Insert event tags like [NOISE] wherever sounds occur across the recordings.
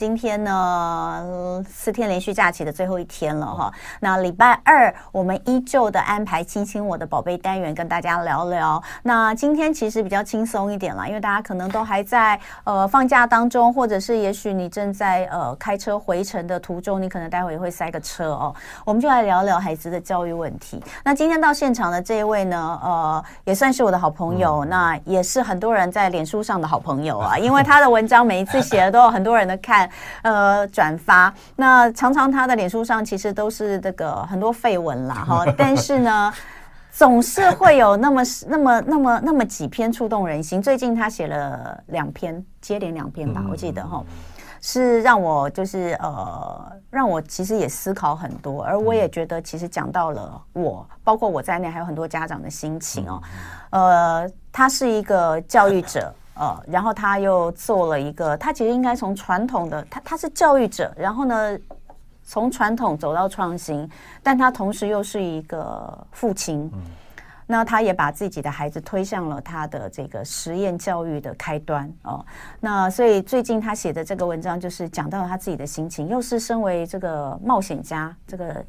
今天呢，四天连续假期的最后一天了哈。那礼拜二我们依旧的安排“亲亲我的宝贝”单元，跟大家聊聊。那今天其实比较轻松一点啦，因为大家可能都还在呃放假当中，或者是也许你正在呃开车回程的途中，你可能待会也会塞个车哦。我们就来聊聊孩子的教育问题。那今天到现场的这一位呢，呃，也算是我的好朋友，那也是很多人在脸书上的好朋友啊，因为他的文章每一次写的都有很多人的看。呃，转发那常常他的脸书上其实都是这个很多绯闻啦 [LAUGHS] 哈，但是呢，总是会有那么 [LAUGHS] 那么那么那么几篇触动人心。最近他写了两篇，接连两篇吧，我记得哈，是让我就是呃，让我其实也思考很多，而我也觉得其实讲到了我，包括我在内还有很多家长的心情哦。呃，他是一个教育者。呃，然后他又做了一个，他其实应该从传统的，他他是教育者，然后呢，从传统走到创新，但他同时又是一个父亲，嗯，那他也把自己的孩子推向了他的这个实验教育的开端哦，呃，那所以最近他写的这个文章就是讲到了他自己的心情，又是身为这个冒险家这个。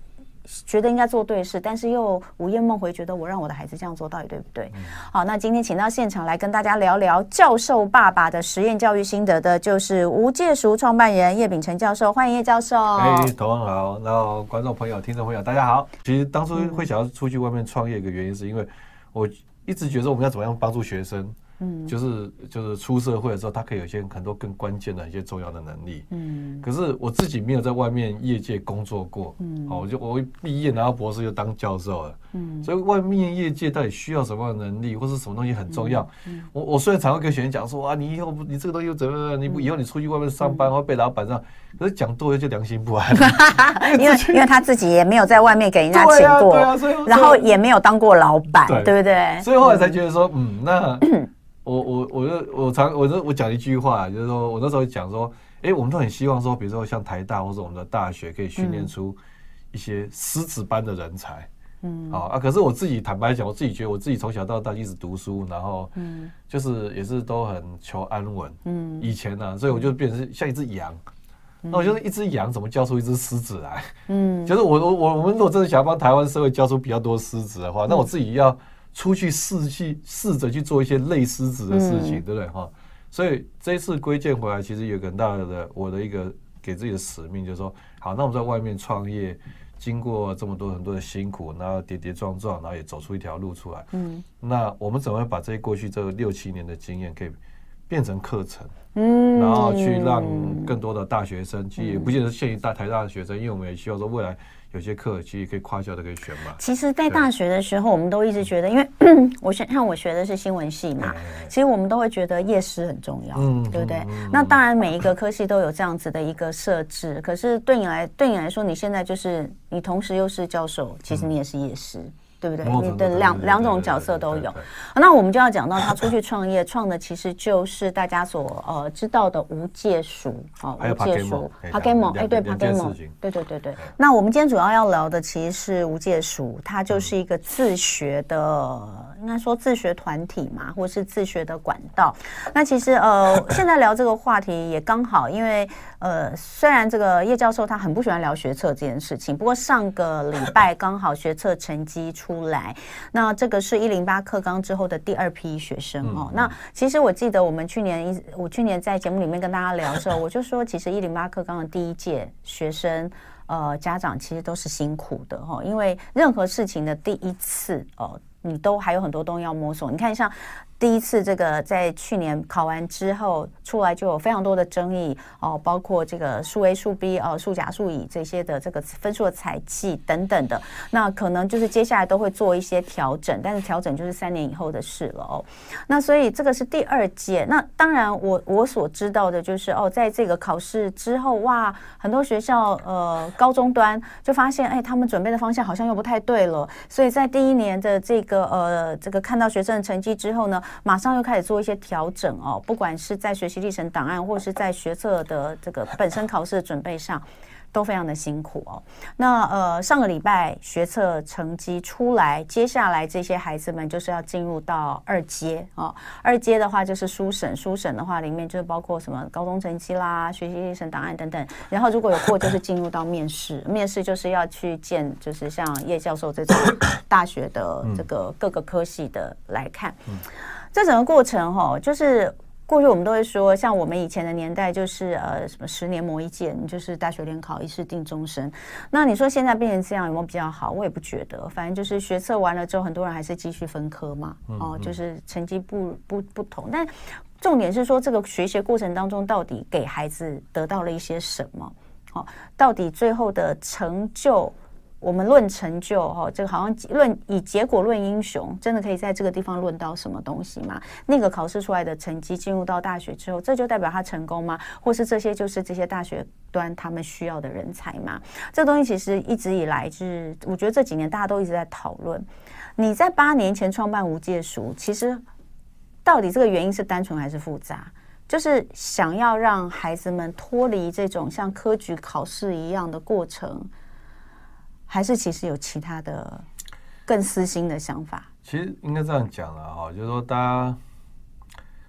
觉得应该做对事，但是又午夜梦回，觉得我让我的孩子这样做到底对不对？嗯、好，那今天请到现场来跟大家聊聊教授爸爸的实验教育心得的，就是无界塾创办人叶秉成教授，欢迎叶教授。哎，同安好，然后观众朋友、听众朋友，大家好。其实当初会想要出去外面创业，一个原因是因为我一直觉得我们要怎么样帮助学生。嗯，就是就是出社会的时候，他可以有一些很多更关键的一些重要的能力。嗯，可是我自己没有在外面业界工作过。嗯，好，我就我一毕业拿到博士就当教授了。嗯，所以外面业界到底需要什么样的能力，或是什么东西很重要？嗯，我我虽然常会跟学生讲说啊，你以后你这个东西又怎么样？你不以后你出去外面上班会被老板让，可是讲多了就良心不安。[LAUGHS] 因为因为他自己也没有在外面给人家请过，对啊，所以然后也没有当过老板，对不对？所以后来才觉得说，嗯，那。我我我就我常我就我讲一句话，就是说我那时候讲说，哎，我们都很希望说，比如说像台大或者我们的大学，可以训练出一些狮子般的人才，嗯，好啊。可是我自己坦白讲，我自己觉得我自己从小到大一直读书，然后嗯，就是也是都很求安稳，嗯，以前呢，所以我就变成像一只羊，那我觉得一只羊怎么教出一只狮子来？嗯，[LAUGHS] 就是我我我我们如果真的想要帮台湾社会教出比较多狮子的话，那我自己要。出去试去试着去做一些类狮子的事情，对不对哈？所以这一次归建回来，其实有个很大的我的一个给自己的使命，就是说，好，那我们在外面创业，经过这么多很多的辛苦，然后跌跌撞撞，然后也走出一条路出来。嗯，那我们怎么样把这些过去这六七年的经验，可以变成课程？嗯，然后去让更多的大学生，其实也不见得限于大台大的学生，因为我们也希望说未来。有些课其实可以跨校的，可以选嘛。其实，在大学的时候，我们都一直觉得，因为 [CLEARS THROAT] 我学像我学的是新闻系嘛，其实我们都会觉得夜师很重要，对不对？那当然，每一个科系都有这样子的一个设置。可是对你来，对你来说，你现在就是你同时又是教授，其实你也是夜师。对不对？你的两两种角色都有。那我们就要讲到他出去创业，创的其实就是大家所呃知道的无界塾啊，无界塾，Pagamo，哎，对，Pagamo，对对对对。那我们今天主要要聊的其实是无界塾，它就是一个自学的，应该说自学团体嘛，或是自学的管道。那其实呃，现在聊这个话题也刚好，因为呃，虽然这个叶教授他很不喜欢聊学测这件事情，不过上个礼拜刚好学测成绩出。出来，那这个是一零八课纲之后的第二批学生哦。嗯、那其实我记得我们去年一，我去年在节目里面跟大家聊的时候，[LAUGHS] 我就说，其实一零八课纲的第一届学生，呃，家长其实都是辛苦的哈，因为任何事情的第一次哦，你都还有很多东西要摸索。你看像。第一次这个在去年考完之后出来就有非常多的争议哦，包括这个数 A 数 B 哦，数甲数乙这些的这个分数的采计等等的，那可能就是接下来都会做一些调整，但是调整就是三年以后的事了哦。那所以这个是第二届，那当然我我所知道的就是哦，在这个考试之后哇，很多学校呃高中端就发现哎，他们准备的方向好像又不太对了，所以在第一年的这呃这个看到学生的成绩之后呢。马上又开始做一些调整哦，不管是在学习历程档案，或是在学测的这个本身考试的准备上，都非常的辛苦哦。那呃，上个礼拜学测成绩出来，接下来这些孩子们就是要进入到二阶哦。二阶的话就是书审，书审的话里面就是包括什么高中成绩啦、学习历程档案等等。然后如果有过，就是进入到面试，[LAUGHS] 面试就是要去见，就是像叶教授这种大学的这个各个科系的来看。这整个过程哈，就是。过去我们都会说，像我们以前的年代，就是呃什么十年磨一剑，就是大学联考一试定终身。那你说现在变成这样有没有比较好？我也不觉得，反正就是学测完了之后，很多人还是继续分科嘛，哦，就是成绩不不不同。但重点是说，这个学习过程当中，到底给孩子得到了一些什么？哦，到底最后的成就？我们论成就哈，这个好像论以结果论英雄，真的可以在这个地方论到什么东西吗？那个考试出来的成绩进入到大学之后，这就代表他成功吗？或是这些就是这些大学端他们需要的人才吗？这东西其实一直以来就是，我觉得这几年大家都一直在讨论。你在八年前创办无界塾，其实到底这个原因是单纯还是复杂？就是想要让孩子们脱离这种像科举考试一样的过程。还是其实有其他的更私心的想法。其实应该这样讲了哈，就是说，大家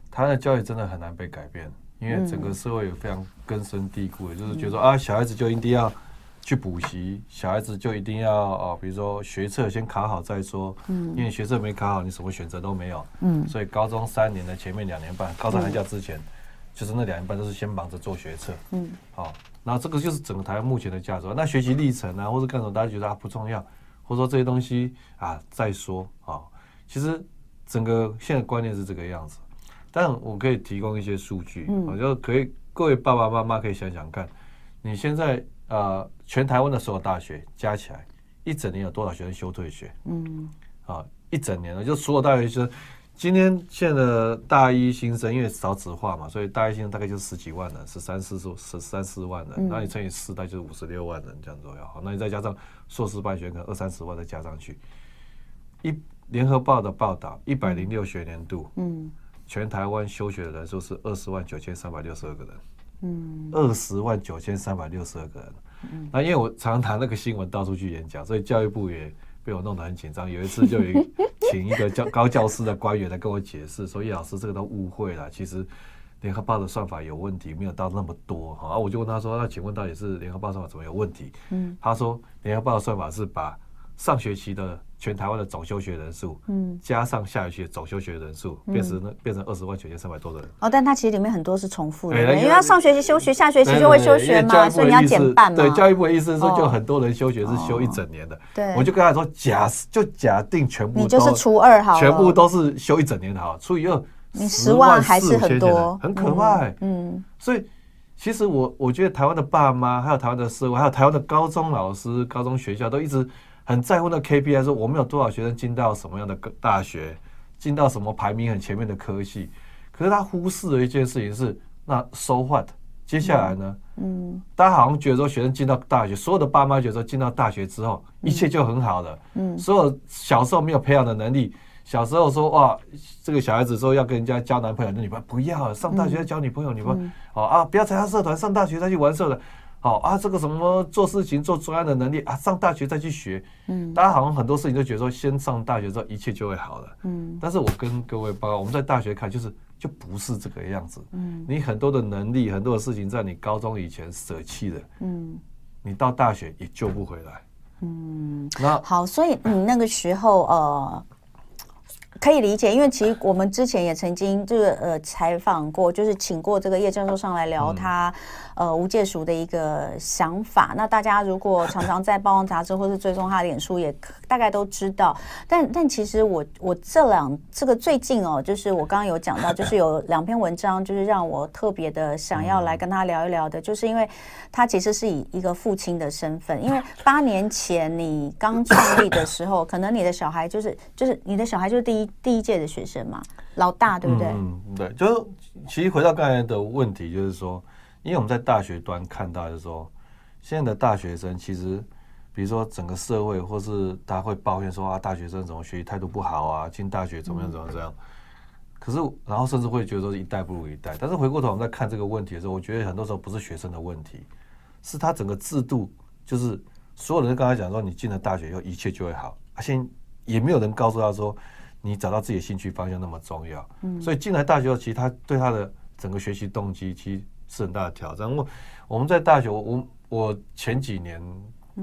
他的教育真的很难被改变，因为整个社会有非常根深蒂固的，就是觉得说啊，小孩子就一定要去补习，小孩子就一定要哦，比如说学测先考好再说，嗯，因为学测没考好，你什么选择都没有，嗯，所以高中三年的前面两年半，高三寒假之前，就是那两年半都是先忙着做学测，嗯，好。那这个就是整个台湾目前的价值。那学习历程啊，或者干什么，大家觉得啊不重要，或者说这些东西啊再说啊。其实整个现在观念是这个样子，但我可以提供一些数据，我觉得可以各位爸爸妈妈可以想想看，你现在呃全台湾的所有大学加起来，一整年有多少学生休退学？嗯，啊一整年了，就所有大学生。今天现在的大一新生，因为少子化嘛，所以大一新生大概就是十几万人，十三四十十三四万人，那你乘以四，大概就是五十六万人这样左右。好，那你再加上硕士班学可能二三十万再加上去。一联合报的报道，一百零六学年度，嗯，全台湾休学的人数是二十万九千三百六十二个人，嗯，二十万九千三百六十二个人。嗯，那因为我常常拿那个新闻到处去演讲，所以教育部也。被我弄得很紧张，有一次就有 [LAUGHS] 请一个教高教师的官员来跟我解释，说叶老师这个都误会了，其实联合报的算法有问题，没有到那么多哈。啊，我就问他说，那请问到底是联合报算法怎么有问题？嗯，他说联合报的算法是把上学期的。全台湾的总休学人数，嗯，加上下学期总休学人数，变成那变成二十万九千三百多的人。哦，但它其实里面很多是重复的，因为他上学期休学，下学期就会休学嘛，所以你要减半嘛。对，教育部的意思是说，就很多人休学是休一整年的。对，我就跟他说，假就假定全部，你就是初二好，全部都是休一整年的好，除以二，你十万还是很多，很可怕。嗯，所以其实我我觉得台湾的爸妈，还有台湾的社会，还有台湾的高中老师、高中学校都一直。很在乎那 KPI，说我们有多少学生进到什么样的大学，进到什么排名很前面的科系，可是他忽视了一件事情是，那 so what？接下来呢？嗯，大家好像觉得说学生进到大学，所有的爸妈觉得说进到大学之后一切就很好了。嗯，所有小时候没有培养的能力，小时候说哇，这个小孩子说要跟人家交男朋友、女朋友，不要上大学要交女朋友、女朋友，哦啊，不要参加社团，上大学再去玩社团。好啊，这个什么做事情做专案的能力啊，上大学再去学。嗯，大家好像很多事情都觉得说，先上大学之后一切就会好了。嗯，但是我跟各位报告，我们在大学看就是就不是这个样子。嗯，你很多的能力，很多的事情在你高中以前舍弃了。嗯，你到大学也救不回来。嗯，那好，所以你那个时候呃。可以理解，因为其实我们之前也曾经就是呃采访过，就是请过这个叶教授上来聊他呃无界熟的一个想法。那大家如果常常在《报王杂志》或是追踪他的脸书，也大概都知道。但但其实我我这两这个最近哦，就是我刚刚有讲到，就是有两篇文章，就是让我特别的想要来跟他聊一聊的，就是因为他其实是以一个父亲的身份，因为八年前你刚创立的时候，可能你的小孩就是就是你的小孩就是第一。第一届的学生嘛，老大对不对？嗯，对，就是其实回到刚才的问题，就是说，因为我们在大学端看到，就是说，现在的大学生其实，比如说整个社会，或是大家会抱怨说啊，大学生怎么学习态度不好啊，进大学怎么样怎么样这样。嗯、可是，然后甚至会觉得说一代不如一代。但是回过头我们在看这个问题的时候，我觉得很多时候不是学生的问题，是他整个制度，就是所有人跟他讲说，你进了大学以后一切就会好，而且也没有人告诉他说，你找到自己的兴趣方向那么重要。嗯，所以进来大学后，其实他对他的整个学习动机其实是很大的挑战。我我们在大学，我我前几年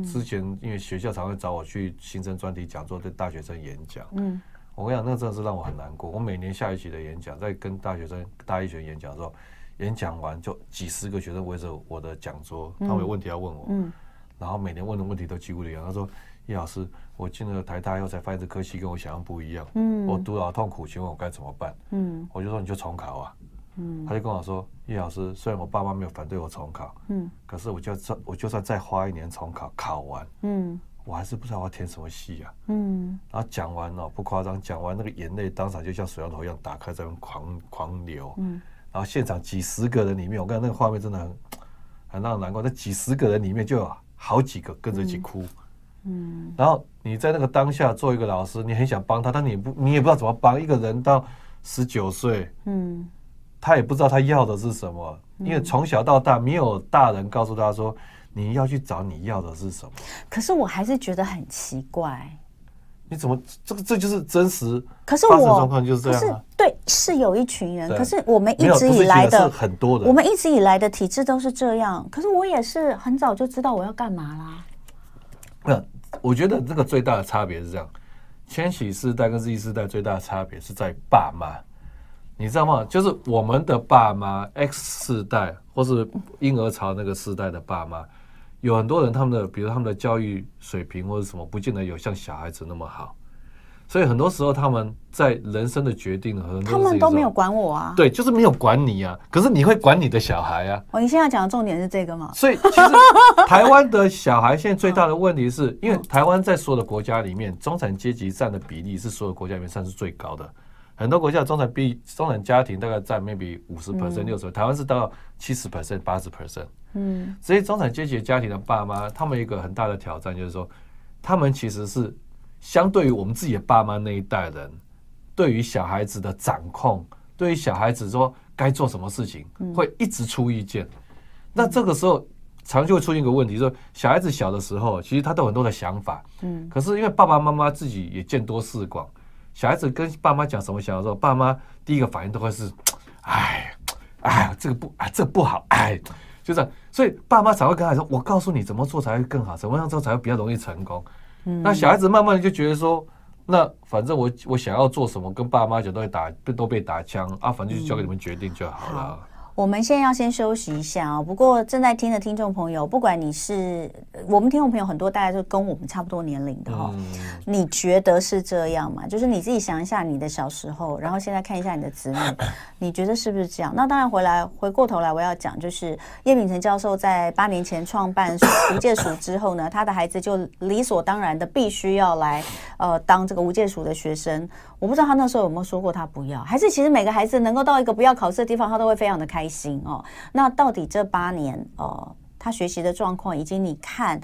之前，因为学校常会找我去新生专题讲座，对大学生演讲。嗯，我跟你讲，那个真的是让我很难过。我每年下一期的演讲，在跟大学生大一学演讲的时候。演讲完就几十个学生围着我的讲桌，他们有问题要问我，嗯，然后每年问的问题都几乎一样。他说：“叶老师，我进了台大以后才发现这科系跟我想象不一样，嗯，我读了好痛苦，请问我该怎么办？”嗯，我就说：“你就重考啊。”嗯，他就跟我说：“叶老师，虽然我爸妈没有反对我重考，嗯，可是我就算我就算再花一年重考，考完，嗯，我还是不知道我要填什么系啊。”嗯，然后讲完了，不夸张，讲完那个眼泪当场就像水龙头一样打开，在那狂狂流，嗯。然后现场几十个人里面，我看那个画面真的很 [TSK] 很让人难过。那几十个人里面就有好几个跟着一起哭，嗯。然后你在那个当下做一个老师，你很想帮他，但你不，你也不知道怎么帮一个人到十九岁，嗯，他也不知道他要的是什么，因为从小到大没有大人告诉他说你要去找你要的是什么。可是我还是觉得很奇怪。你怎么这个这就是真实？可是我状况就是这样、啊、是对，是有一群人。可是我们一直以来的很多的，我们一直以来的体制都是这样。可是我也是很早就知道我要干嘛啦。那我觉得这个最大的差别是这样：千禧世代跟 Z 世代最大的差别是在爸妈，你知道吗？就是我们的爸妈 X 世代或是婴儿潮那个世代的爸妈。有很多人，他们的比如他们的教育水平或者什么，不见得有像小孩子那么好，所以很多时候他们在人生的决定，很多他们都没有管我啊。对，就是没有管你啊。可是你会管你的小孩啊。哦，你现在讲的重点是这个吗？所以其实台湾的小孩现在最大的问题是 [LAUGHS] 因为台湾在所有的国家里面，中产阶级占的比例是所有国家里面算是最高的。很多国家的中产比中产家庭大概占 maybe 五十 percent 六十，台湾是到七十 percent 八十 percent。嗯，所以中产阶级家庭的爸妈，他们一个很大的挑战就是说，他们其实是相对于我们自己的爸妈那一代人，对于小孩子的掌控，对于小孩子说该做什么事情，会一直出意见。那这个时候，常就会出现一个问题，说小孩子小的时候，其实他都有很多的想法，嗯，可是因为爸爸妈妈自己也见多识广，小孩子跟爸妈讲什么想法的时候，爸妈第一个反应都会是，[TSK] 哎，[TSK] 哎，这个不，哎，这个不好，哎。就这样，所以爸妈才会跟他说：“我告诉你怎么做才会更好，怎么样做才会比较容易成功。”嗯，那小孩子慢慢的就觉得说：“那反正我我想要做什么，跟爸妈讲都会打，都被打枪啊，反正就交给你们决定就好了。嗯”我们现在要先休息一下啊！不过正在听的听众朋友，不管你是我们听众朋友很多，大家就跟我们差不多年龄的哈，你觉得是这样吗？就是你自己想一下你的小时候，然后现在看一下你的子女，[LAUGHS] 你觉得是不是这样？那当然回来回过头来，我要讲就是叶秉成教授在八年前创办 [COUGHS] 无界塾之后呢，他的孩子就理所当然的必须要来呃当这个无界塾的学生。我不知道他那时候有没有说过他不要，还是其实每个孩子能够到一个不要考试的地方，他都会非常的开心哦。那到底这八年哦，他学习的状况，以及你看。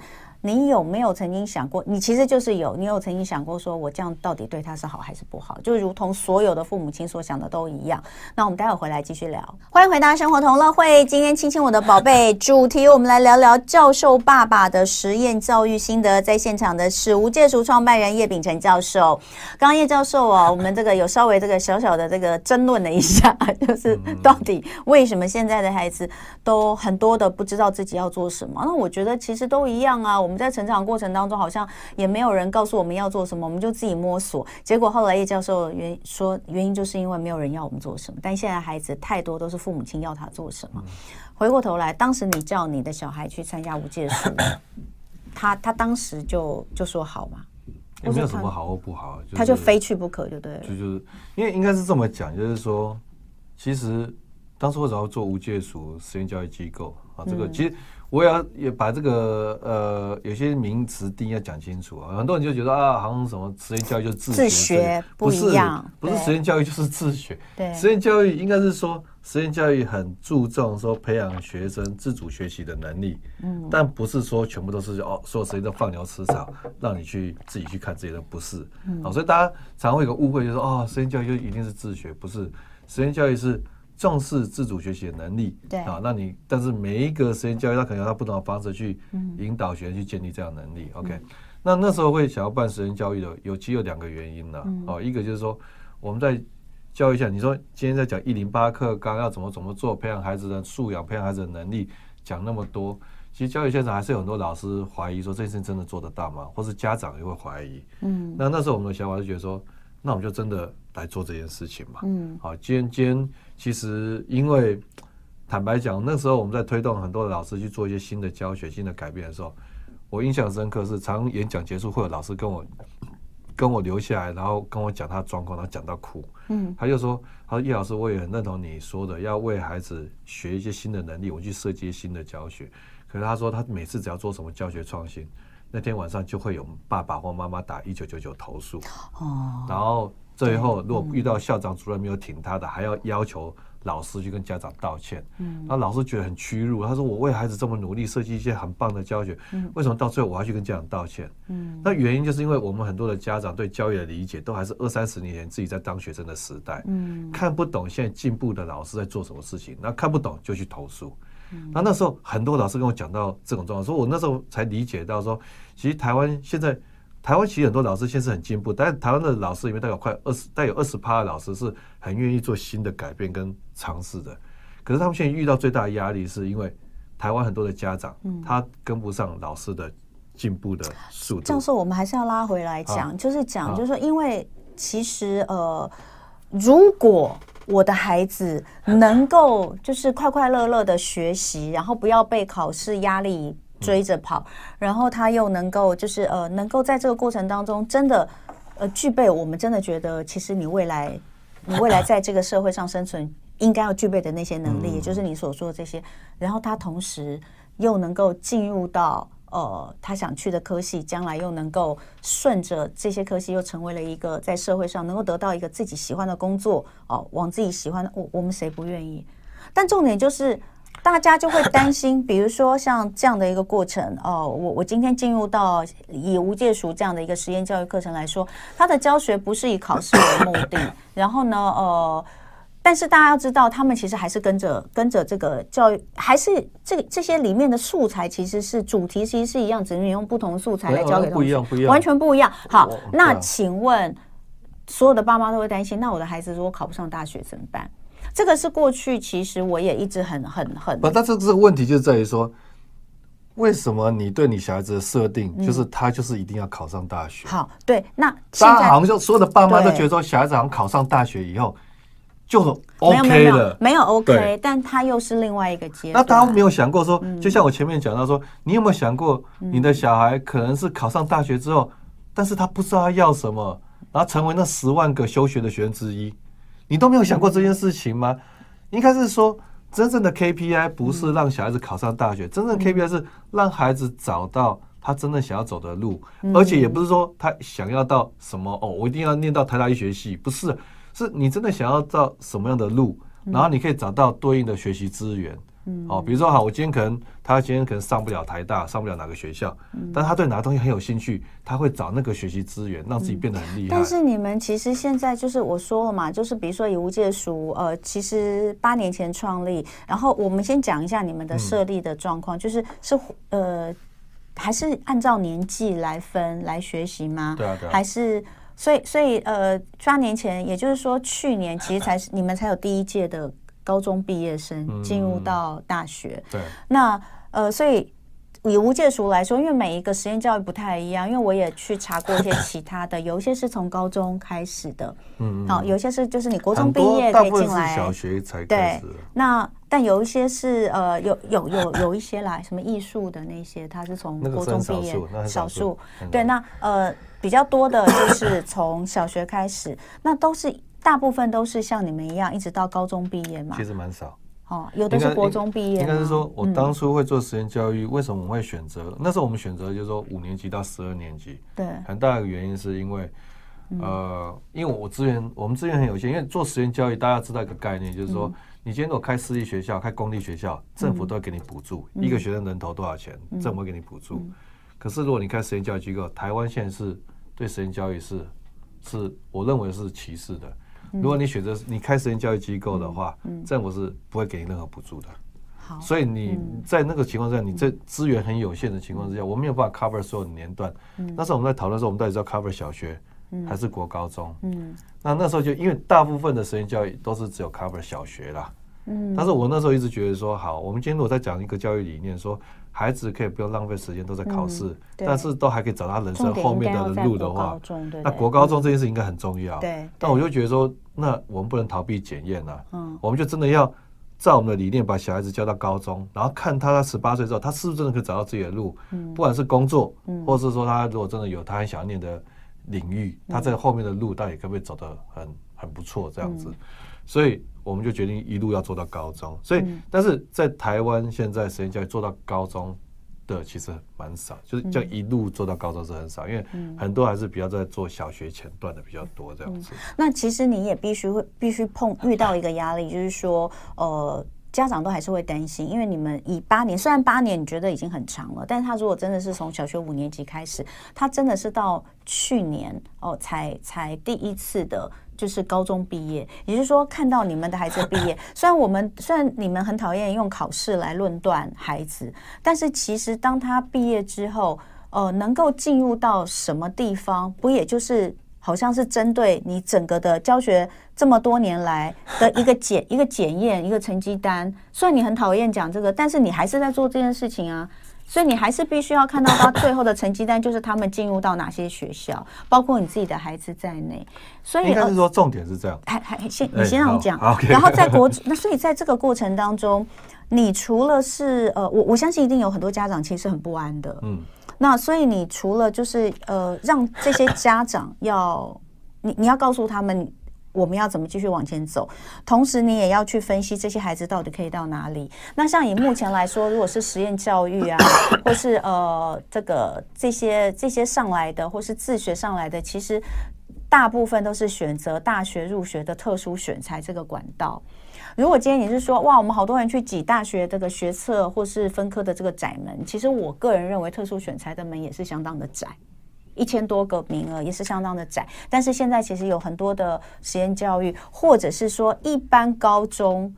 你有没有曾经想过？你其实就是有，你有曾经想过，说我这样到底对他是好还是不好？就如同所有的父母亲所想的都一样。那我们待会回来继续聊。欢迎回到生活同乐会，今天亲亲我的宝贝主题，我们来聊聊教授爸爸的实验教育心得。在现场的是无界塾创办人叶秉成教授。刚刚叶教授啊，我们这个有稍微这个小小的这个争论了一下，[LAUGHS] 就是到底为什么现在的孩子都很多的不知道自己要做什么？那我觉得其实都一样啊，我们。在成长过程当中，好像也没有人告诉我们要做什么，我们就自己摸索。结果后来叶教授原说，原因就是因为没有人要我们做什么。但现在孩子太多都是父母亲要他做什么。回过头来，当时你叫你的小孩去参加无界塾，他他当时就就说好嘛？也没有什么好或不好，他就非去不可，就对了。就就是因为应该是这么讲，就是说，其实当时为什么要做无界塾实验教育机构啊？这个其实。我也要也把这个呃有些名词定义要讲清楚啊，很多人就觉得啊，好像什么实验教育就是自学，自学不一样，不是实验教育就是自学，对，实验教育应该是说实验教育很注重说培养学生自主学习的能力，嗯，但不是说全部都是哦，所有实验都放牛吃草，让你去自己去看这些都不是，嗯，好，所以大家常会有个误会，就是说哦，实验教育就一定是自学，不是，实验教育是重视自主学习的能力，对啊，那你但是每一个实验教育，它可能有它不同的方式去引导学生去建立这样的能力。嗯、OK，那那时候会想要办实验教育的，有其有两个原因呢。哦、嗯，一个就是说我们在教育下，你说今天在讲一零八课纲要怎么怎么做，培养孩子的素养，培养孩子的能力，讲那么多，其实教育现场还是有很多老师怀疑说这件事真的做得到吗？或是家长也会怀疑。嗯，那那时候我们的想法就觉得说，那我们就真的来做这件事情嘛。嗯，好，今天今天。其实，因为坦白讲，那时候我们在推动很多的老师去做一些新的教学、新的改变的时候，我印象深刻是，常演讲结束会有老师跟我跟我留下来，然后跟我讲他的状况，然后讲到哭。嗯，他就说：“他说叶老师，我也很认同你说的，要为孩子学一些新的能力，我去设计新的教学。可是他说，他每次只要做什么教学创新，那天晚上就会有爸爸或妈妈打一九九九投诉。哦，然后。”最后，如果遇到校长、主任没有挺他的，还要要求老师去跟家长道歉。嗯，那老师觉得很屈辱。他说：“我为孩子这么努力，设计一些很棒的教学，为什么到最后我要去跟家长道歉？”嗯，那原因就是因为我们很多的家长对教育的理解都还是二三十年前自己在当学生的时代。嗯，看不懂现在进步的老师在做什么事情，那看不懂就去投诉。嗯，那那时候很多老师跟我讲到这种状况，所以我那时候才理解到说，其实台湾现在。台湾其实很多老师现在是很进步，但是台湾的老师里面大概快二十，大概有二十趴的老师是很愿意做新的改变跟尝试的。可是他们现在遇到最大的压力，是因为台湾很多的家长，他跟不上老师的进步的速度。教授，我们还是要拉回来讲，就是讲，就是说，因为其实呃，如果我的孩子能够就是快快乐乐的学习，然后不要被考试压力。追着跑，然后他又能够就是呃，能够在这个过程当中真的呃具备我们真的觉得，其实你未来你未来在这个社会上生存应该要具备的那些能力，也就是你所说的这些。然后他同时又能够进入到呃他想去的科系，将来又能够顺着这些科系又成为了一个在社会上能够得到一个自己喜欢的工作哦，往自己喜欢的，我我们谁不愿意？但重点就是。大家就会担心，比如说像这样的一个过程哦，我我今天进入到以无界塾这样的一个实验教育课程来说，它的教学不是以考试为目的，[COUGHS] 然后呢，呃，但是大家要知道，他们其实还是跟着跟着这个教育，还是这这些里面的素材其实是主题其实是一样，只是你用不同的素材来教给同学，不一样，不一样，完全不一样。好，那请问所有的爸妈都会担心，那我的孩子如果考不上大学怎么办？这个是过去，其实我也一直很很很不，但这个这个问题就在于说，为什么你对你小孩子的设定就是他就是一定要考上大学？好，对，那大家好像就所有的爸妈都觉得说，小孩子好像考上大学以后就 OK 了，没有 OK，但他又是另外一个阶段。那大家没有想过说，就像我前面讲到说，你有没有想过，你的小孩可能是考上大学之后，但是他不知道他要什么，然后成为那十万个休学的学生之一。你都没有想过这件事情吗？应该是说，真正的 KPI 不是让小孩子考上大学，真正的 KPI 是让孩子找到他真正想要走的路，而且也不是说他想要到什么哦，我一定要念到台大医学系，不是，是你真的想要到什么样的路，然后你可以找到对应的学习资源。哦，比如说，好，我今天可能他今天可能上不了台大，上不了哪个学校，但他对哪个东西很有兴趣，他会找那个学习资源，让自己变得很厉害。但是你们其实现在就是我说了嘛，就是比如说以无界塾，呃，其实八年前创立，然后我们先讲一下你们的设立的状况，就是是呃，还是按照年纪来分来学习吗？对啊，对啊。还是所以所以呃，八年前，也就是说去年其实才是你们才有第一届的。高中毕业生进入到大学，嗯、对，那呃，所以以无界塾来说，因为每一个实验教育不太一样，因为我也去查过一些其他的，有一些是从高中开始的，嗯，好，有一些是就是你国中毕业可以进来，小学才。对，那但有一些是呃，有有有有一些啦，什么艺术的那些，他是从国中毕业，少数，对，那呃比较多的就是从小学开始，那都是。大部分都是像你们一样，一直到高中毕业嘛？其实蛮少哦，有的是国中毕业。应该是说，我当初会做实验教育，为什么我们会选择？那时候我们选择就是说五年级到十二年级。对，很大的原因是因为，呃，因为我资源，我们资源很有限。因为做实验教育，大家知道一个概念，就是说，你今天如果开私立学校、开公立学校，政府都会给你补助，一个学生人头多少钱，政府会给你补助。可是如果你开实验教育机构，台湾现在是对实验教育是，是我认为是歧视的。如果你选择你开实验教育机构的话，政府是不会给你任何补助的。好，所以你在那个情况下，你这资源很有限的情况之下，我没有办法 cover 所有的年段。那时候我们在讨论说，我们到底是要 cover 小学还是国高中？嗯，那那时候就因为大部分的实验教育都是只有 cover 小学啦。嗯，但是我那时候一直觉得说，好，我们今天如果在讲一个教育理念，说孩子可以不用浪费时间都在考试，但是都还可以找到人生后面的路的话，那国高中这件事应该很重要。对，但我就觉得说，那我们不能逃避检验啊。嗯，我们就真的要。照我们的理念，把小孩子教到高中，然后看他十八岁之后，他是不是真的可以找到自己的路？嗯，不管是工作，嗯，或者是说他如果真的有他很想要念的领域，他在后面的路到底可不可以走得很很不错这样子？所以我们就决定一路要做到高中。所以，但是在台湾现在实验教育做到高中。的其实蛮少，就是这样一路做到高中是很少，嗯、因为很多还是比较在做小学前段的比较多这样子。嗯、那其实你也必须会必须碰遇到一个压力，就是说，呃，家长都还是会担心，因为你们以八年，虽然八年你觉得已经很长了，但是他如果真的是从小学五年级开始，他真的是到去年哦才才第一次的。就是高中毕业，也就是说，看到你们的孩子毕业，[LAUGHS] 虽然我们虽然你们很讨厌用考试来论断孩子，但是其实当他毕业之后，呃，能够进入到什么地方，不也就是好像是针对你整个的教学这么多年来的一个检 [LAUGHS] 一个检验一个成绩单。虽然你很讨厌讲这个，但是你还是在做这件事情啊。所以你还是必须要看到他最后的成绩单，就是他们进入到哪些学校，包括你自己的孩子在内。所以应该是说重点是这样。还还先你先让我讲，然后在国 [LAUGHS] 那所以在这个过程当中，你除了是呃，我我相信一定有很多家长其实很不安的。嗯。那所以你除了就是呃，让这些家长要你你要告诉他们。我们要怎么继续往前走？同时，你也要去分析这些孩子到底可以到哪里。那像以目前来说，如果是实验教育啊，[COUGHS] 或是呃这个这些这些上来的，或是自学上来的，其实大部分都是选择大学入学的特殊选才这个管道。如果今天你是说，哇，我们好多人去挤大学这个学测或是分科的这个窄门，其实我个人认为，特殊选才的门也是相当的窄。一千多个名额也是相当的窄，但是现在其实有很多的实验教育，或者是说一般高中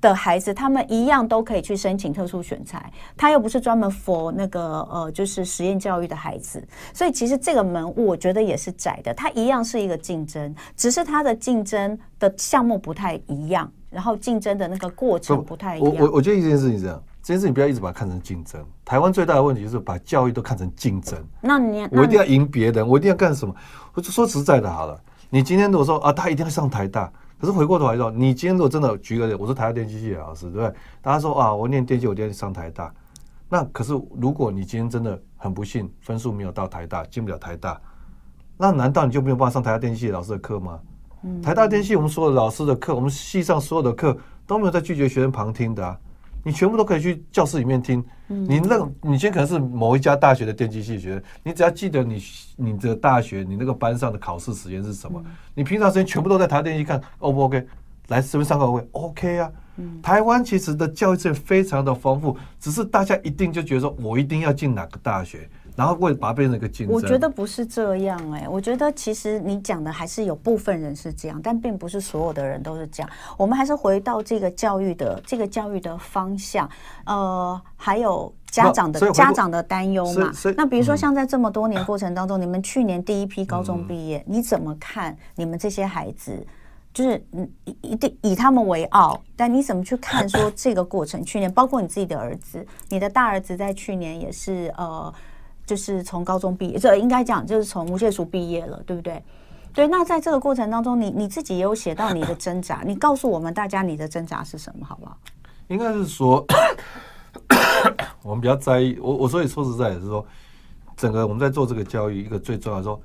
的孩子，他们一样都可以去申请特殊选材，他又不是专门 for 那个呃，就是实验教育的孩子，所以其实这个门我觉得也是窄的，它一样是一个竞争，只是它的竞争的项目不太一样，然后竞争的那个过程不太一样。我我我觉得一件事情是这样。这件事你不要一直把它看成竞争。台湾最大的问题就是把教育都看成竞争。那你我一定要赢别人，我一定要干什么？我就说实在的，好了，你今天如果说啊，他一定要上台大，可是回过头来说，你今天如果真的举个例，我说台大电机系的老师，对不对？大家说啊，我念电机，我一定要上台大。那可是如果你今天真的很不幸，分数没有到台大，进不了台大，那难道你就没有办法上台大电机系老师的课吗？嗯，台大电机系我们所有的老师的课，我们系上所有的课都没有在拒绝学生旁听的啊。你全部都可以去教室里面听。你那，你今天可能是某一家大学的电机系学生，你只要记得你你的大学你那个班上的考试时间是什么，你平常时间全部都在台电机看，O 不 OK？来这边上课会 OK 啊。台湾其实的教育资源非常的丰富，只是大家一定就觉得说我一定要进哪个大学。然后为把它变成一个竞争。我觉得不是这样哎、欸，我觉得其实你讲的还是有部分人是这样，但并不是所有的人都是这样。我们还是回到这个教育的这个教育的方向，呃，还有家长的家长的担忧嘛。那比如说像在这么多年过程当中，嗯、你们去年第一批高中毕业，嗯、你怎么看你们这些孩子？就是嗯，一定以他们为傲，但你怎么去看说这个过程？去年包括你自己的儿子，你的大儿子在去年也是呃。就是从高中毕业，这应该讲就是从无界塾毕业了，对不对？对，那在这个过程当中，你你自己也有写到你的挣扎，你告诉我们大家你的挣扎是什么，好不好？应该是说，[COUGHS] 我们比较在意我我所以说实在也是说，整个我们在做这个教育，一个最重要的说，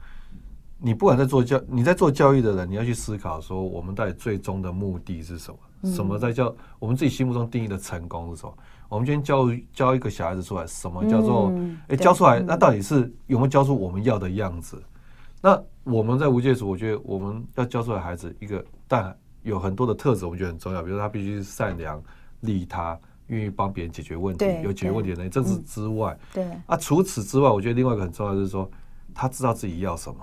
你不管在做教，你在做教育的人，你要去思考说，我们到底最终的目的是什么？什么在叫我们自己心目中定义的成功是什么？我们今天教教一个小孩子出来，什么叫做？哎，教出来，那到底是有没有教出我们要的样子？那我们在无界塾，我觉得我们要教出来孩子一个，但有很多的特质，我们觉得很重要。比如说他必须善良、利他、愿意帮别人解决问题、有解决问题的能力。这是之外，对啊，除此之外，我觉得另外一个很重要就是说，他知道自己要什么。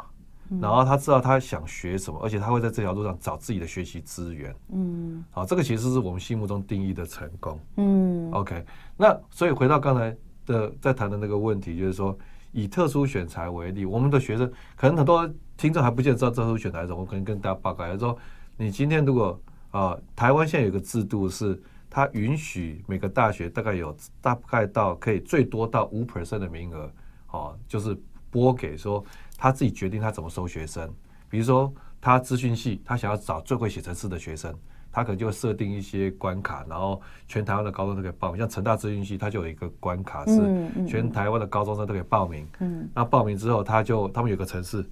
然后他知道他想学什么，而且他会在这条路上找自己的学习资源。嗯，好，这个其实是我们心目中定义的成功。嗯，OK，那所以回到刚才的在谈的那个问题，就是说以特殊选才为例，我们的学生可能很多听众还不见得知道特殊选才是什么，我可能跟大家报告，就是说你今天如果啊、呃，台湾现在有个制度是，它允许每个大学大概有大概到可以最多到五 percent 的名额，哦，就是拨给说。他自己决定他怎么收学生，比如说他资讯系，他想要找最会写程式的学生，他可能就会设定一些关卡，然后全台湾的高中都可以报名。像成大资讯系，他就有一个关卡是全台湾的高中生都可以报名。嗯，那报名之后，他就他们有个城市。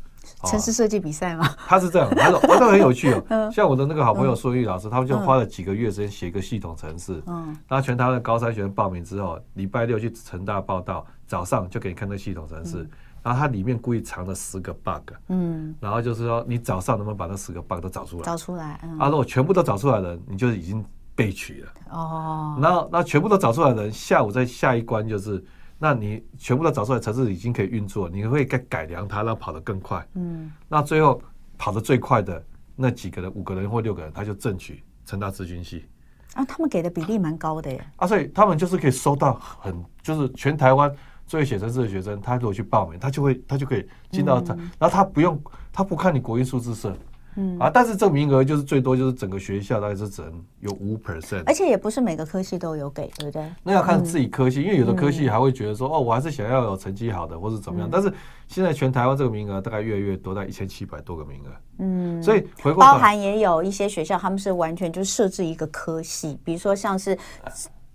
城市设计比赛吗？[LAUGHS] 他是这样，他说他都很有趣哦。[LAUGHS] 像我的那个好朋友孙玉老师，他们就花了几个月时间写一个系统程式。嗯，那全台湾的高三学生报名之后，礼拜六去成大报道，早上就给你看那个系统程式。然后它里面故意藏了十个 bug，嗯，然后就是说你早上能不能把那十个 bug 都找出来？找出来，嗯。啊，如果全部都找出来的，你就已经被取了。哦。然后那全部都找出来的人，下午在下一关就是，那你全部都找出来，城市已经可以运作，你会改改良它，让跑得更快。嗯。那最后跑得最快的那几个人，五个人或六个人，他就争取成大资讯系。啊，他们给的比例蛮高的耶。啊，所以他们就是可以收到很，就是全台湾。作为写程式的学生，他如果去报名，他就会他就可以进到他，然后他不用他不看你国英数字社，嗯啊，但是这个名额就是最多就是整个学校大概是只能有五 percent，而且也不是每个科系都有给，对不对？那要看自己科系，因为有的科系还会觉得说，哦，我还是想要有成绩好的，或是怎么样。但是现在全台湾这个名额大概越来越多，在一千七百多个名额，嗯，所以回包含也有一些学校他们是完全就设置一个科系，比如说像是。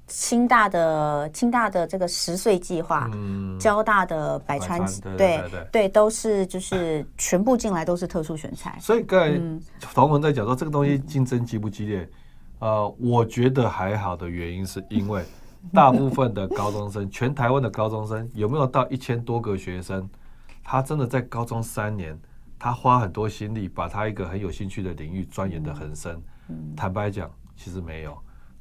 清大的清大的这个十岁计划，嗯，交大的百川，对对对，对，都是就是全部进来都是特殊选材。所以刚才冯文在讲说这个东西竞争激不激烈？呃，我觉得还好的原因是因为 [LAUGHS] 大部分的高中生，全台湾的高中生有没有到一千多个学生？他真的在高中三年，他花很多心力把他一个很有兴趣的领域钻研的很深。坦白讲，其实没有。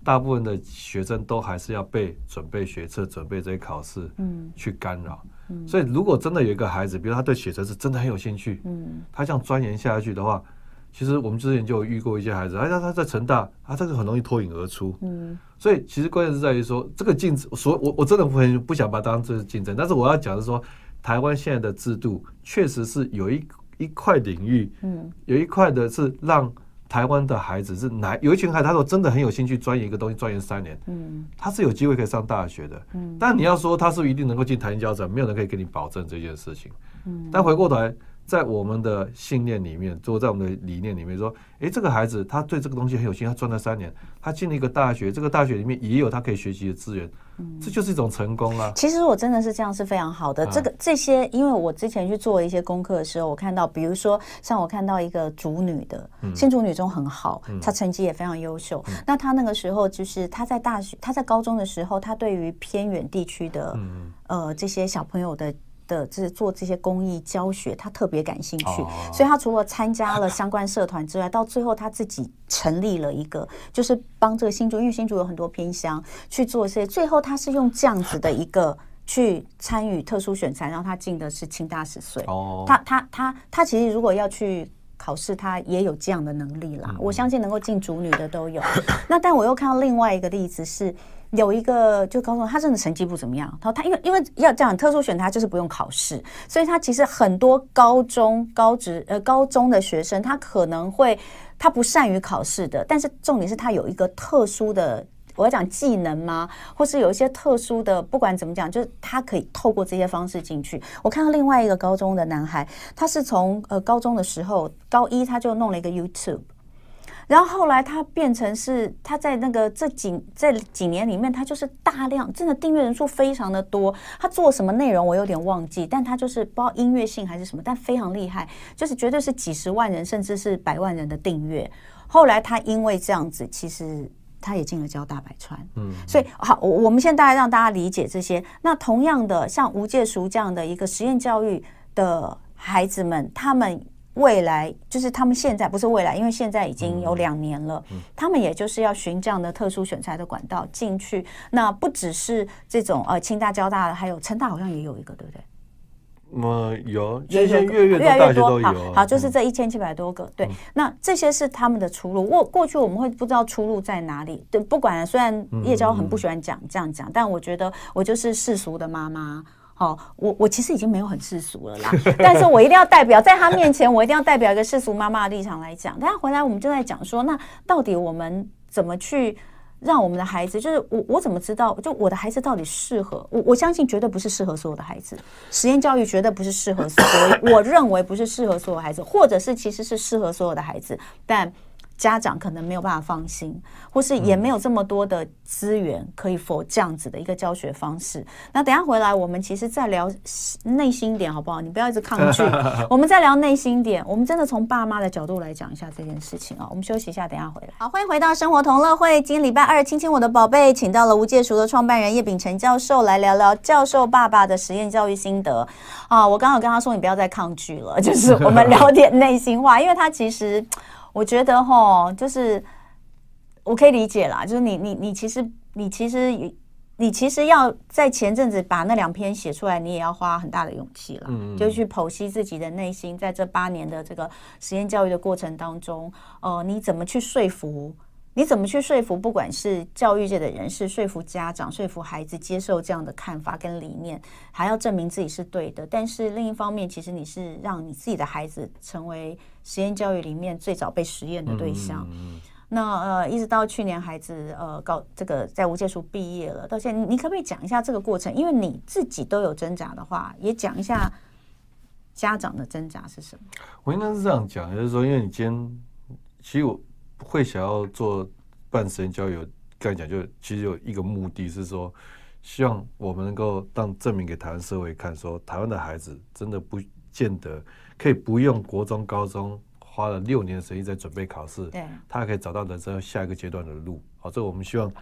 大部分的学生都还是要被准备学测、准备这些考试，嗯，去干扰。嗯，所以如果真的有一个孩子，比如他对写程是真的很有兴趣，嗯，他这样钻研下去的话，其实我们之前就有遇过一些孩子，哎，他他在成大，他这个很容易脱颖而出，嗯，所以其实关键是在于说，这个竞争，所我我真的很不想把它当这是竞争，但是我要讲的是说，台湾现在的制度确实是有一一块领域，嗯，有一块的是让。台湾的孩子是哪有一群孩子，他说真的很有兴趣钻研一个东西，钻研三年，嗯，他是有机会可以上大学的，嗯，但你要说他是不是一定能够进台英交展，没有人可以给你保证这件事情，嗯，但回过头来。在我们的信念里面，就在我们的理念里面说，诶，这个孩子他对这个东西很有兴趣，他赚了三年，他进了一个大学，这个大学里面也有他可以学习的资源，嗯，这就是一种成功啊。其实我真的是这样，是非常好的。这个这些，因为我之前去做一些功课的时候，我看到，比如说像我看到一个主女的，新主女中很好，她成绩也非常优秀。那她那个时候就是她在大学，她在高中的时候，她对于偏远地区的呃这些小朋友的。的这做这些公益教学，他特别感兴趣，所以他除了参加了相关社团之外，到最后他自己成立了一个，就是帮这个新竹，因为新竹有很多偏乡去做一些，最后他是用这样子的一个去参与特殊选才，让他进的是清大十岁。哦，他他他他其实如果要去考试，他也有这样的能力啦。我相信能够进主女的都有。[COUGHS] 那但我又看到另外一个例子是。有一个就高中，他真的成绩不怎么样。他说他因为因为要这样特殊选，他就是不用考试，所以他其实很多高中高职呃高中的学生，他可能会他不善于考试的，但是重点是他有一个特殊的，我要讲技能吗？或是有一些特殊的，不管怎么讲，就是他可以透过这些方式进去。我看到另外一个高中的男孩，他是从呃高中的时候高一他就弄了一个 YouTube。然后后来他变成是他在那个这几这几年里面，他就是大量真的订阅人数非常的多。他做什么内容我有点忘记，但他就是不知道音乐性还是什么，但非常厉害，就是绝对是几十万人甚至是百万人的订阅。后来他因为这样子，其实他也进了交大百川。嗯，所以好，我我们现在让大家理解这些。那同样的，像吴介淑这样的一个实验教育的孩子们，他们。未来就是他们现在不是未来，因为现在已经有两年了，他们也就是要循这样的特殊选材的管道进去。那不只是这种呃清大、交大的，还有成大好像也有一个，对不对？嗯，有，现在越越越来越多，好，好，就是这一千七百多个，对，那这些是他们的出路。过过去我们会不知道出路在哪里，对，不管，虽然叶娇很不喜欢讲这样讲，但我觉得我就是世俗的妈妈。好，我我其实已经没有很世俗了啦，[LAUGHS] 但是我一定要代表在他面前，我一定要代表一个世俗妈妈的立场来讲。等下回来我们就在讲说，那到底我们怎么去？让我们的孩子，就是我，我怎么知道？就我的孩子到底适合我？我相信绝对不是适合所有的孩子。实验教育绝对不是适合所有，我认为不是适合所有孩子，或者是其实是适合所有的孩子，但。家长可能没有办法放心，或是也没有这么多的资源可以 for 这样子的一个教学方式。那等下回来，我们其实再聊内心点好不好？你不要一直抗拒，[LAUGHS] 我们再聊内心点。我们真的从爸妈的角度来讲一下这件事情啊。我们休息一下，等下回来。好，欢迎回到生活同乐会。今天礼拜二，亲亲我的宝贝，请到了无界塾的创办人叶秉辰教授来聊聊教授爸爸的实验教育心得啊。我刚好跟他说，你不要再抗拒了，就是我们 [LAUGHS] 聊点内心话，因为他其实。我觉得哈，就是我可以理解啦，就是你你你其实你其实你其实要在前阵子把那两篇写出来，你也要花很大的勇气了，嗯，就去剖析自己的内心，在这八年的这个实验教育的过程当中，呃，你怎么去说服？你怎么去说服，不管是教育界的人士，说服家长，说服孩子接受这样的看法跟理念，还要证明自己是对的。但是另一方面，其实你是让你自己的孩子成为实验教育里面最早被实验的对象。嗯、那呃，一直到去年孩子呃高这个在无界处毕业了，到现在，你可不可以讲一下这个过程？因为你自己都有挣扎的话，也讲一下家长的挣扎是什么？我应该是这样讲，就是说，因为你今天其实我。会想要做半时间教育，刚才讲就其实有一个目的是说，希望我们能够当证明给台湾社会看，说台湾的孩子真的不见得可以不用国中、高中花了六年的时间在准备考试，对，他可以找到人生下一个阶段的路。好，这个我们希望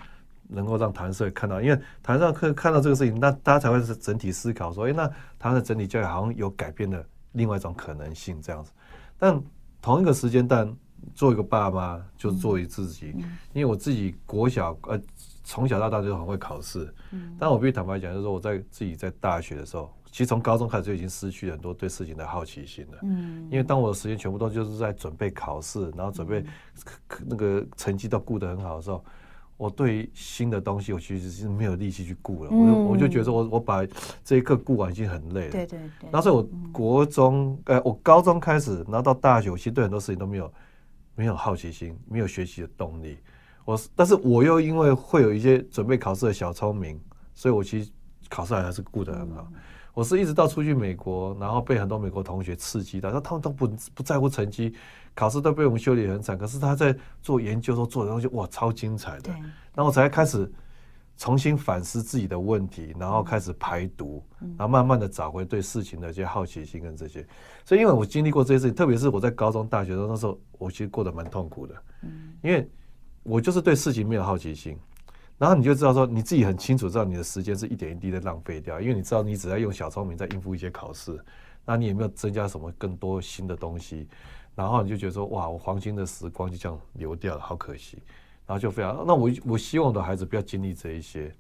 能够让台湾社会看到，因为台湾上可以看到这个事情，那大家才会是整体思考说，哎，那台湾的整体教育好像有改变的另外一种可能性这样子。但同一个时间段。做一个爸妈就是做于自己，因为我自己国小呃从小到大就很会考试，但我必须坦白讲，就是说我在自己在大学的时候，其实从高中开始就已经失去了很多对事情的好奇心了。嗯因为当我的时间全部都就是在准备考试，然后准备那个成绩都顾得很好的时候，我对新的东西我其实是没有力气去顾了。我就我就觉得我我把这一刻顾完已经很累了。对对对。那所以我国中呃我高中开始，然后到大学，我其实对很多事情都没有。没有好奇心，没有学习的动力。我，但是我又因为会有一些准备考试的小聪明，所以我其实考试还是顾得很好。我是一直到出去美国，然后被很多美国同学刺激到，他们都不不在乎成绩，考试都被我们修理很惨。可是他在做研究时候做的东西，哇，超精彩的。然后我才开始。重新反思自己的问题，然后开始排毒，然后慢慢的找回对事情的一些好奇心跟这些。所以，因为我经历过这些事情，特别是我在高中、大学的那时候，我其实过得蛮痛苦的。因为我就是对事情没有好奇心，然后你就知道说，你自己很清楚知道你的时间是一点一滴的浪费掉，因为你知道你只在用小聪明在应付一些考试，那你也没有增加什么更多新的东西，然后你就觉得说，哇，我黄金的时光就这样流掉了，好可惜。然后就非常，那我我希望我的孩子不要经历这一些，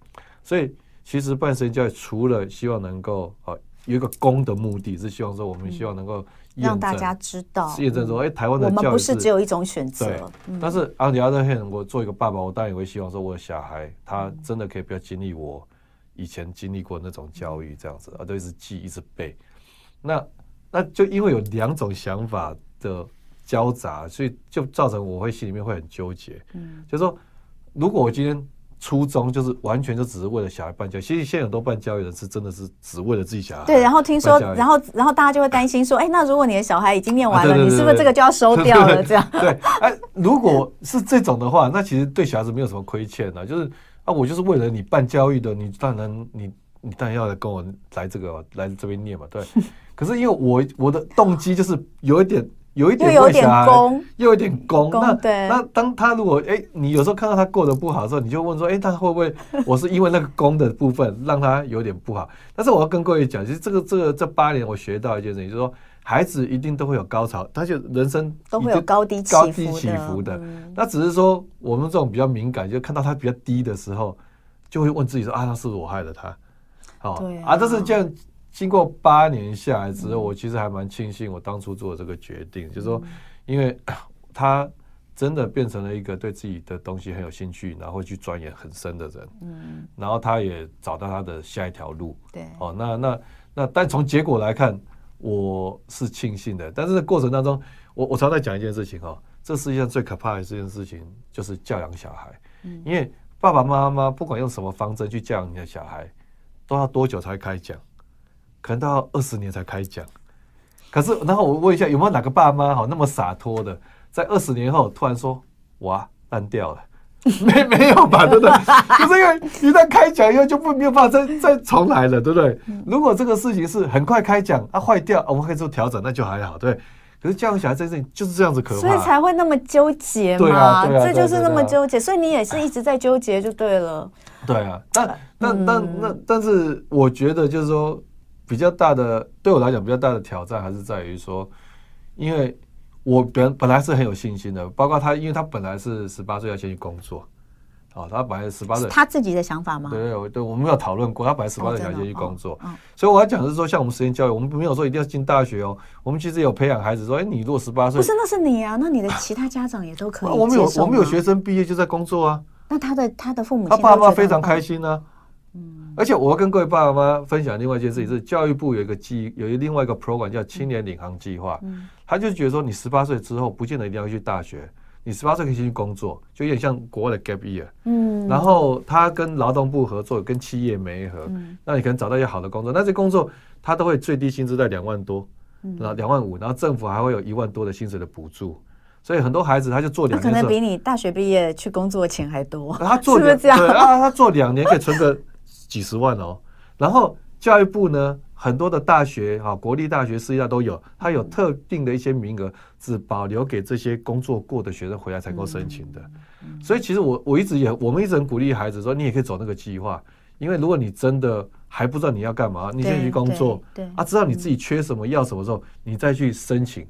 所以其实办实验教育除了希望能够啊有一个公的目的，是希望说我们希望能够让大家知道，验证说，哎，台湾的教育我们不是只有一种选择。对，但是 on the other hand，我做一个爸爸，我当然也会希望说，我的小孩他真的可以不要经历我以前经历过那种教育这样子，啊都一直记一直背。那那就因为有两种想法的。交杂，所以就造成我会心里面会很纠结。嗯，就是说，如果我今天初衷就是完全就只是为了小孩办教育，其实现在很多办教育的人是真的是只为了自己小孩。对，然后听说，然后然后大家就会担心说，哎，那如果你的小孩已经念完了，你是不是这个就要收掉了？这样。对，哎，如果是这种的话，那其实对小孩子没有什么亏欠的，就是啊，我就是为了你办教育的，你当然你你当然要来跟我来这个来这边念嘛，对。[LAUGHS] 可是因为我我的动机就是有一点。有一点为小孩，又有点功。那那当他如果哎、欸，你有时候看到他过得不好的时候，你就问说，哎、欸，他会不会 [LAUGHS] 我是因为那个功的部分让他有点不好？但是我要跟各位讲，其实这个这个这八年我学到一件事情，就是说孩子一定都会有高潮，他就人生都会有高低高低起伏的。那只是说我们这种比较敏感，就看到他比较低的时候，就会问自己说啊，那是不是我害了他？好啊，但是这样。经过八年下来之后，我其实还蛮庆幸我当初做的这个决定，就是说，因为 [COUGHS] 他真的变成了一个对自己的东西很有兴趣，然后去钻研很深的人。嗯，然后他也找到他的下一条路。对，哦，那那那，但从结果来看，我是庆幸的。但是过程当中，我我常在讲一件事情哦，这世界上最可怕的这件事情就是教养小孩。嗯，因为爸爸妈妈不管用什么方针去教养你的小孩，都要多久才开讲？可能到二十年才开讲，可是然后我问一下，有没有哪个爸妈好那么洒脱的，在二十年后突然说哇烂掉了？[LAUGHS] 没没有吧？对不对？[LAUGHS] 就是因为一旦开讲以后就不没有办法再再重来了，对不对？如果这个事情是很快开讲，啊坏掉，我们可以做调整，那就还好，对。可是教养小孩这件事情就是这样子可怕，所以才会那么纠结嘛。对啊，对啊，这就是那么纠结，所以你也是一直在纠结就对了。对啊，但但但那但是我觉得就是说。比较大的对我来讲，比较大的挑战还是在于说，因为我本本来是很有信心的，包括他，因为他本来是十八岁要先去工作，哦，他本来十八岁，他自己的想法吗？对对对，我们有讨论过，他本来十八岁想先去工作，所以我要讲的是说，像我们实验教育，我们没有说一定要进大学哦，我们其实有培养孩子说，哎，你如果十八岁，不是，那是你啊，那你的其他家长也都可以，[LAUGHS] 我们有我们有学生毕业就在工作啊，那他的他的父母，他爸妈非常开心呢。而且我要跟各位爸爸妈妈分享另外一件事情，是教育部有一个计，有一另外一个 program 叫青年领航计划。他就觉得说，你十八岁之后不见得一定要去大学，你十八岁可以先去工作，就有点像国外的 gap year。嗯。然后他跟劳动部合作，跟企业媒合，那你可能找到一些好的工作，那这工作他都会最低薪资在两万多，然后两万五，然后政府还会有一万多的薪水的补助，所以很多孩子他就做两年，可能比你大学毕业去工作钱还多。他做两，对啊，他做两年可以存个。几十万哦，然后教育部呢，很多的大学啊，国立大学、私立大都有，它有特定的一些名额，只保留给这些工作过的学生回来才够申请的。所以其实我我一直也，我们一直很鼓励孩子说，你也可以走那个计划，因为如果你真的还不知道你要干嘛，你先去工作，对，啊，知道你自己缺什么要什么时候，你再去申请。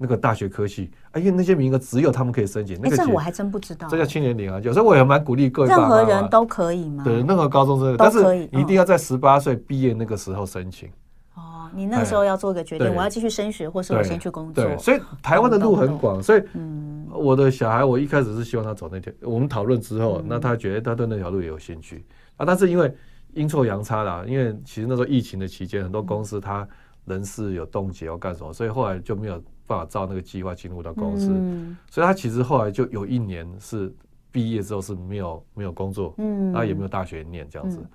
那个大学科系，哎呀，那些名额只有他们可以申请。那个这我还真不知道。这叫青年领航，有时候我也蛮鼓励各位。任何人都可以吗？对，任何高中生都可以，但是你一定要在十八岁毕业那个时候申请。哦，你那个时候要做个决定，我要继续升学，或是我先去工作。对，所以台湾的路很广，所以嗯，我的小孩我一开始是希望他走那条。我们讨论之后，那他觉得他对那条路也有兴趣啊，但是因为阴错阳差啦，因为其实那时候疫情的期间，很多公司他人事有冻结要干什么，所以后来就没有。办法照那个计划进入到公司，嗯、所以他其实后来就有一年是毕业之后是没有没有工作，嗯，他也没有大学念这样子，嗯、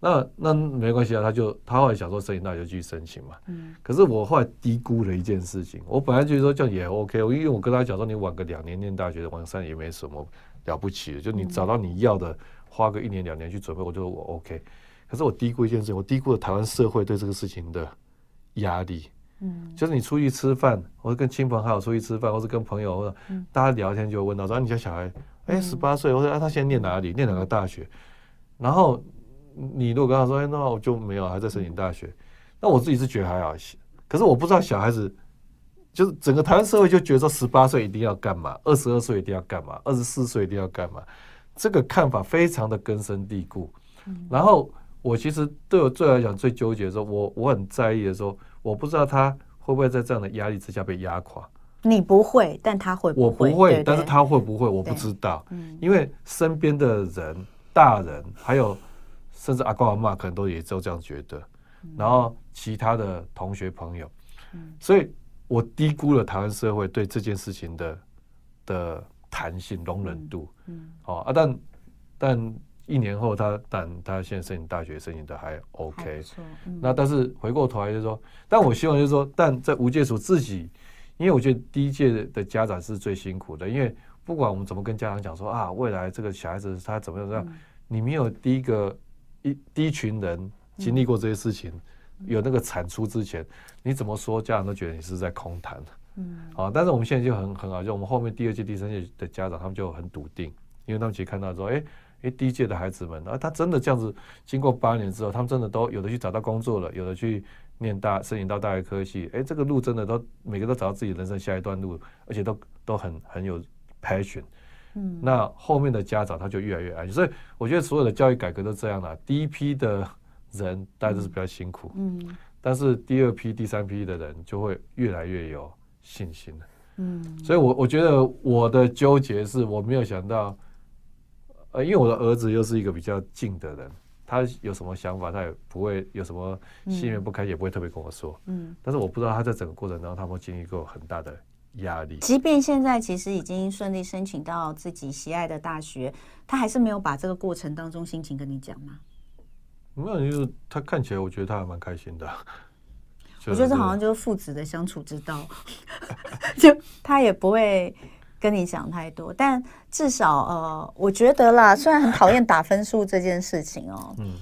那那没关系啊，他就他后来想说申请大学继续申请嘛，嗯，可是我后来低估了一件事情，我本来就是说这样也 OK，因为我跟他讲说你晚个两年念大学，晚上也没什么了不起的，就你找到你要的，花个一年两年去准备，我觉得我 OK，可是我低估一件事情，我低估了台湾社会对这个事情的压力。嗯，就是你出去吃饭，或者跟亲朋好友出去吃饭，或者跟朋友或者大家聊天，就会问到说：“你家小孩，哎，十八岁，或者啊，他现在念哪里？念哪个大学？”然后你如果跟他说：“哎，那我就没有，还在申请大学。”那我自己是觉得还好，可是我不知道小孩子，就是整个台湾社会就觉得说十八岁一定要干嘛，二十二岁一定要干嘛，二十四岁一定要干嘛，这个看法非常的根深蒂固。然后我其实对我最来讲最纠结的时候，我我很在意的时候。我不知道他会不会在这样的压力之下被压垮。你不会，但他会不会？我不会，对对，但是他会不会？我不知道。嗯，因为身边的人、大人，还有甚至阿公阿妈，可能都也都这样觉得。然后其他的同学朋友，嗯，所以我低估了台湾社会对这件事情的的弹性容忍度。嗯，好啊，但但。一年后他，他但他现在申请大学申请的还 OK，嗯、那但是回过头来就是说，但我希望就是说，但在无界处自己，因为我觉得第一届的家长是最辛苦的，因为不管我们怎么跟家长讲说啊，未来这个小孩子他怎么样怎么样，嗯、你没有第一个一第一群人经历过这些事情，嗯、有那个产出之前，你怎么说家长都觉得你是在空谈，嗯，啊，但是我们现在就很很好，就我们后面第二届、第三届的家长他们就很笃定，因为他们其实看到说，哎、欸。哎，第一届的孩子们，啊，他真的这样子，经过八年之后，他们真的都有的去找到工作了，有的去念大，申请到大学科系，诶，这个路真的都每个都找到自己人生下一段路，而且都都很很有 passion。嗯，那后面的家长他就越来越安心，所以我觉得所有的教育改革都这样了，第一批的人大家都是比较辛苦，嗯，但是第二批、第三批的人就会越来越有信心了。嗯，所以我我觉得我的纠结是我没有想到，呃，因为我的儿子又是一个比较静的人，他有什么想法，他也不会有什么心里面不开心，也不会特别跟我说。嗯，但是我不知道他在整个过程当中，他有没有经历过很大的压力。即便现在其实已经顺利申请到自己喜爱的大学，他还是没有把这个过程当中心情跟你讲吗？没有，就是他看起来，我觉得他还蛮开心的。[LAUGHS] 我觉得这好像就是父子的相处之道，[LAUGHS] 就他也不会跟你讲太多，但至少呃，我觉得啦，虽然很讨厌打分数这件事情哦，嗯，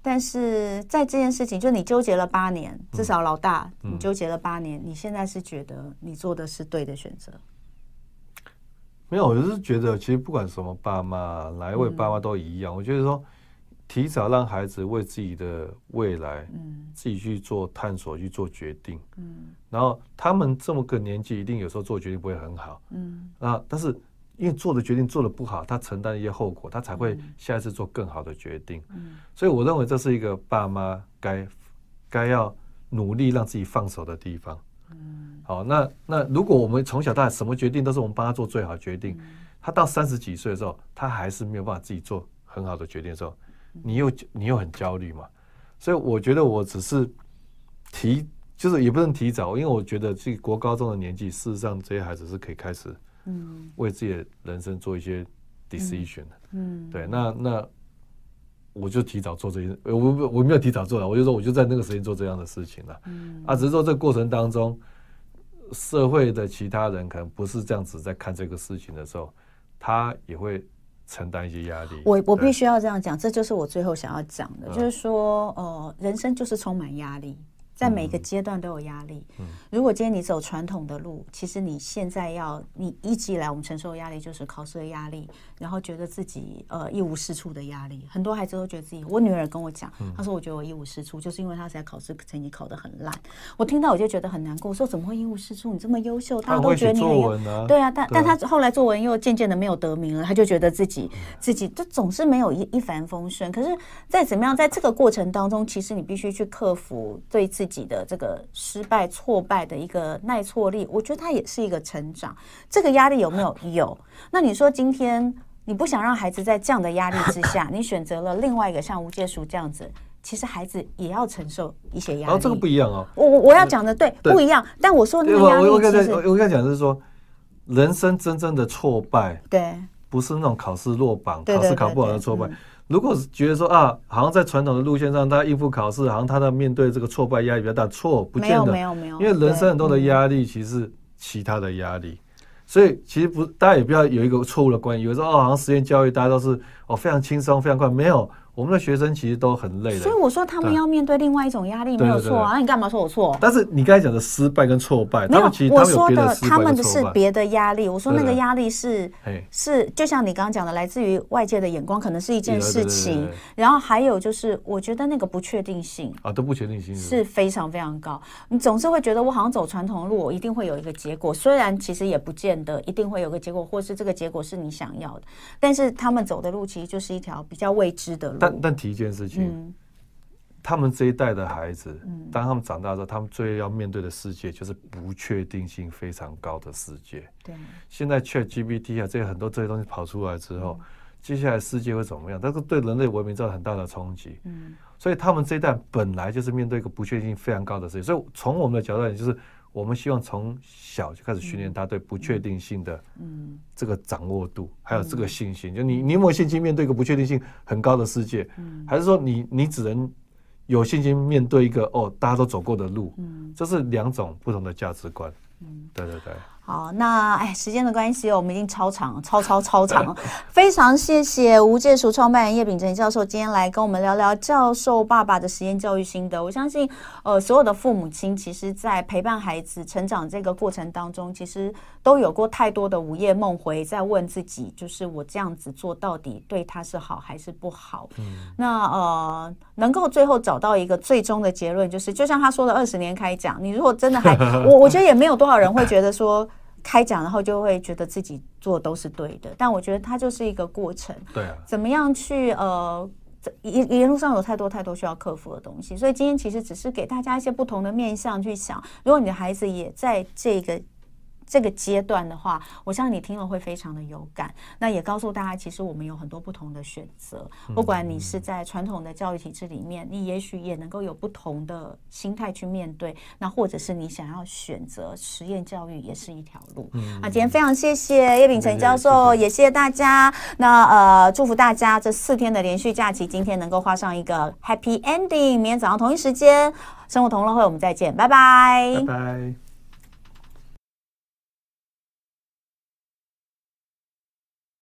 但是在这件事情，就你纠结了八年，至少老大，你纠结了八年，你现在是觉得你做的是对的选择？没有，我就是觉得，其实不管什么爸妈，哪一位爸妈都一样，我觉得说。提早让孩子为自己的未来，嗯，自己去做探索，去做决定，嗯，然后他们这么个年纪，一定有时候做决定不会很好，嗯，啊，但是因为做的决定做的不好，他承担一些后果，他才会下一次做更好的决定，嗯，所以我认为这是一个爸妈该该要努力让自己放手的地方，嗯，好，那那如果我们从小到大什么决定都是我们帮他做最好决定，他到三十几岁的时候，他还是没有办法自己做很好的决定的时候。你又你又很焦虑嘛，所以我觉得我只是提，就是也不能提早，因为我觉得这国高中的年纪，事实上这些孩子是可以开始，嗯，为自己的人生做一些 decision 的，嗯，对，那那我就提早做这些，我我没有提早做了，我就说我就在那个时间做这样的事情了，嗯，啊，只是说这个过程当中，社会的其他人可能不是这样子在看这个事情的时候，他也会。承担一些压力，我我必须要这样讲，这就是我最后想要讲的，就是说，呃，人生就是充满压力。在每个阶段都有压力。如果今天你走传统的路，其实你现在要你一直以来我们承受的压力就是考试的压力，然后觉得自己呃一无是处的压力。很多孩子都觉得自己，我女儿跟我讲，她说我觉得我一无是处，就是因为她在考试成绩考得很烂。我听到我就觉得很难过，我说怎么会一无是处？你这么优秀，大家都觉得你很优，对啊，但但她后来作文又渐渐的没有得名了，她就觉得自己自己就总是没有一一帆风顺。可是再怎么样，在这个过程当中，其实你必须去克服对自己。自己的这个失败、挫败的一个耐挫力，我觉得它也是一个成长。这个压力有没有？有。那你说今天你不想让孩子在这样的压力之下，你选择了另外一个像无界塾这样子，其实孩子也要承受一些压力。哦，这个不一样哦。我我我要讲的对，对不一样。但我说那个压力，我我刚才我刚才讲的是说，人生真正的挫败，对，不是那种考试落榜、考试考不好的挫败。嗯如果是觉得说啊，好像在传统的路线上，他应付考试，好像他在面对这个挫败压力比较大，错，不见得，没有没有，因为人生很多的压力其实是其他的压力，所以其实不，大家也不要有一个错误的观念，有时候哦，好像实验教育大家都是哦非常轻松非常快，没有。我们的学生其实都很累的，所以我说他们要面对另外一种压力，没有错啊。那你干嘛说我错？但是你刚才讲的失败跟挫败，他们其实他们有。我说的他们的是别的压力。我说那个压力是是，就像你刚刚讲的，来自于外界的眼光，可能是一件事情。然后还有就是，我觉得那个不确定性啊，都不确定性是非常非常高。你总是会觉得我好像走传统的路，我一定会有一个结果，虽然其实也不见得一定会有个结果，或是这个结果是你想要的。但是他们走的路其实就是一条比较未知的路。但但提一件事。情，他们这一代的孩子，当他们长大之后，他们最要面对的世界就是不确定性非常高的世界。对，现在 ChatGPT 啊，这些很多这些东西跑出来之后，接下来世界会怎么样？但是对人类文明造成很大的冲击。嗯，所以他们这一代本来就是面对一个不确定性非常高的世界。所以从我们的角度来讲，就是我们希望从小就开始训练他对不确定性的嗯这个掌握度，还有这个信心。就你你有没有信心面对一个不确定性很高的世界？还是说你你只能有信心面对一个哦大家都走过的路？这是两种不同的价值观。嗯，对对对。好，那哎，时间的关系，我们已经超长，超超超长，[LAUGHS] 非常谢谢无界塾创办人叶秉成教授今天来跟我们聊聊教授爸爸的实验教育心得。我相信，呃，所有的父母亲，其实在陪伴孩子成长这个过程当中，其实都有过太多的午夜梦回，在问自己，就是我这样子做到底对他是好还是不好？嗯，那呃，能够最后找到一个最终的结论，就是就像他说的，二十年开讲，你如果真的还，[LAUGHS] 我我觉得也没有多少人会觉得说。开讲，然后就会觉得自己做都是对的，但我觉得它就是一个过程。对啊，怎么样去呃一一路上有太多太多需要克服的东西，所以今天其实只是给大家一些不同的面向去想，如果你的孩子也在这个。这个阶段的话，我相信你听了会非常的有感。那也告诉大家，其实我们有很多不同的选择。不管你是在传统的教育体制里面，你也许也能够有不同的心态去面对。那或者是你想要选择实验教育，也是一条路。那今天非常谢谢叶秉成教授，也谢谢大家。那呃，祝福大家这四天的连续假期，今天能够画上一个 Happy Ending。明天早上同一时间，生活同乐会，我们再见，拜拜，拜拜。